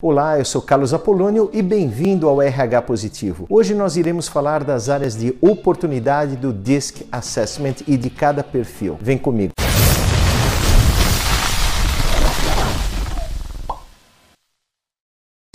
Olá, eu sou Carlos Apolônio e bem-vindo ao RH Positivo. Hoje nós iremos falar das áreas de oportunidade do DISC Assessment e de cada perfil. Vem comigo.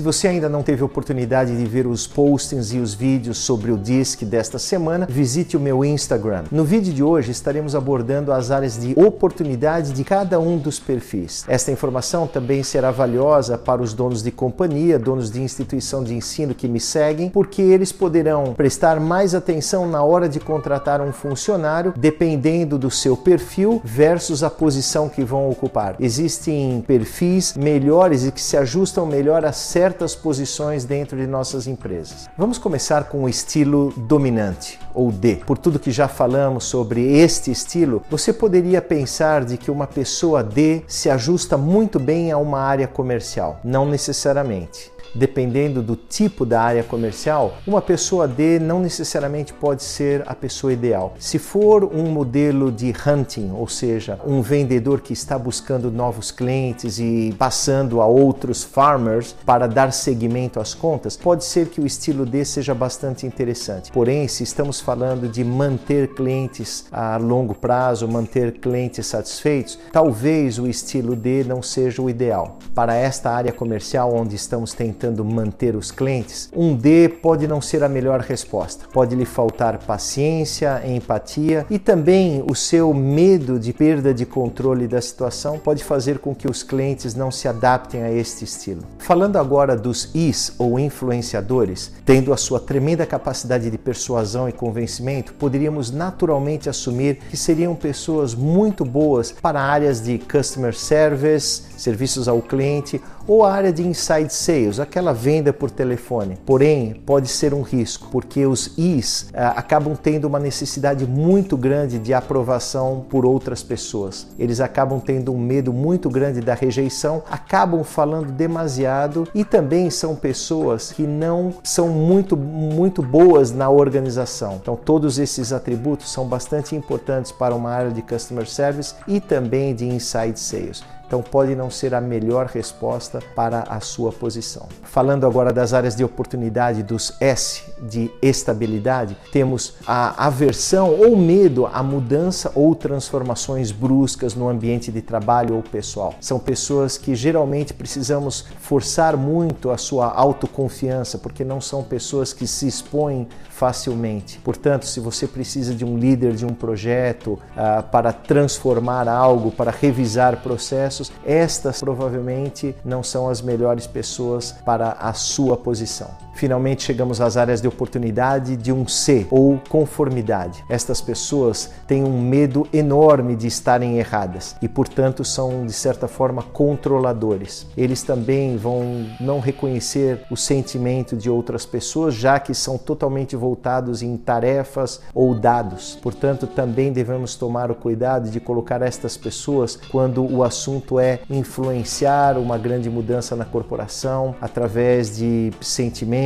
Se você ainda não teve oportunidade de ver os postings e os vídeos sobre o DISC desta semana, visite o meu Instagram. No vídeo de hoje estaremos abordando as áreas de oportunidade de cada um dos perfis. Esta informação também será valiosa para os donos de companhia, donos de instituição de ensino que me seguem, porque eles poderão prestar mais atenção na hora de contratar um funcionário, dependendo do seu perfil versus a posição que vão ocupar. Existem perfis melhores e que se ajustam melhor a certas certas posições dentro de nossas empresas. Vamos começar com o estilo dominante, ou D. Por tudo que já falamos sobre este estilo, você poderia pensar de que uma pessoa D se ajusta muito bem a uma área comercial. Não necessariamente dependendo do tipo da área comercial, uma pessoa D não necessariamente pode ser a pessoa ideal. Se for um modelo de hunting, ou seja, um vendedor que está buscando novos clientes e passando a outros farmers para dar seguimento às contas, pode ser que o estilo D seja bastante interessante. Porém, se estamos falando de manter clientes a longo prazo, manter clientes satisfeitos, talvez o estilo D não seja o ideal. Para esta área comercial onde estamos tentando tentando manter os clientes, um D pode não ser a melhor resposta. Pode lhe faltar paciência, empatia e também o seu medo de perda de controle da situação pode fazer com que os clientes não se adaptem a este estilo. Falando agora dos Is ou influenciadores, tendo a sua tremenda capacidade de persuasão e convencimento, poderíamos naturalmente assumir que seriam pessoas muito boas para áreas de customer service, serviços ao cliente ou a área de inside sales, aquela venda por telefone. Porém, pode ser um risco, porque os Is uh, acabam tendo uma necessidade muito grande de aprovação por outras pessoas. Eles acabam tendo um medo muito grande da rejeição, acabam falando demasiado e também são pessoas que não são muito muito boas na organização. Então, todos esses atributos são bastante importantes para uma área de customer service e também de inside sales. Então pode não ser a melhor resposta para a sua posição. Falando agora das áreas de oportunidade dos S de estabilidade, temos a aversão ou medo à mudança ou transformações bruscas no ambiente de trabalho ou pessoal. São pessoas que geralmente precisamos forçar muito a sua autoconfiança, porque não são pessoas que se expõem facilmente. Portanto, se você precisa de um líder de um projeto uh, para transformar algo, para revisar processos, estas provavelmente não são as melhores pessoas para a sua posição. Finalmente chegamos às áreas de oportunidade de um C ou conformidade. Estas pessoas têm um medo enorme de estarem erradas e, portanto, são de certa forma controladores. Eles também vão não reconhecer o sentimento de outras pessoas, já que são totalmente voltados em tarefas ou dados. Portanto, também devemos tomar o cuidado de colocar estas pessoas quando o assunto é influenciar uma grande mudança na corporação através de sentimentos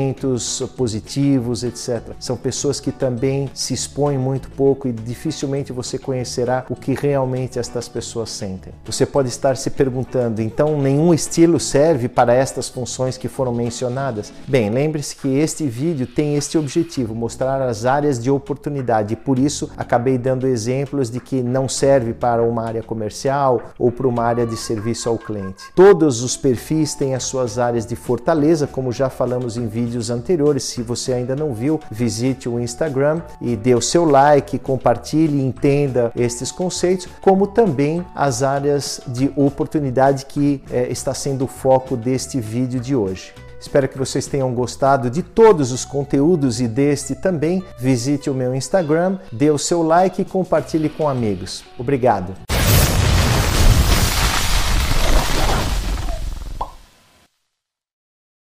positivos, etc. São pessoas que também se expõem muito pouco e dificilmente você conhecerá o que realmente estas pessoas sentem. Você pode estar se perguntando, então nenhum estilo serve para estas funções que foram mencionadas? Bem, lembre-se que este vídeo tem este objetivo, mostrar as áreas de oportunidade e por isso acabei dando exemplos de que não serve para uma área comercial ou para uma área de serviço ao cliente. Todos os perfis têm as suas áreas de fortaleza, como já falamos em vídeos anteriores. Se você ainda não viu, visite o Instagram e dê o seu like, compartilhe entenda estes conceitos, como também as áreas de oportunidade que é, está sendo o foco deste vídeo de hoje. Espero que vocês tenham gostado de todos os conteúdos e deste também. Visite o meu Instagram, dê o seu like e compartilhe com amigos. Obrigado.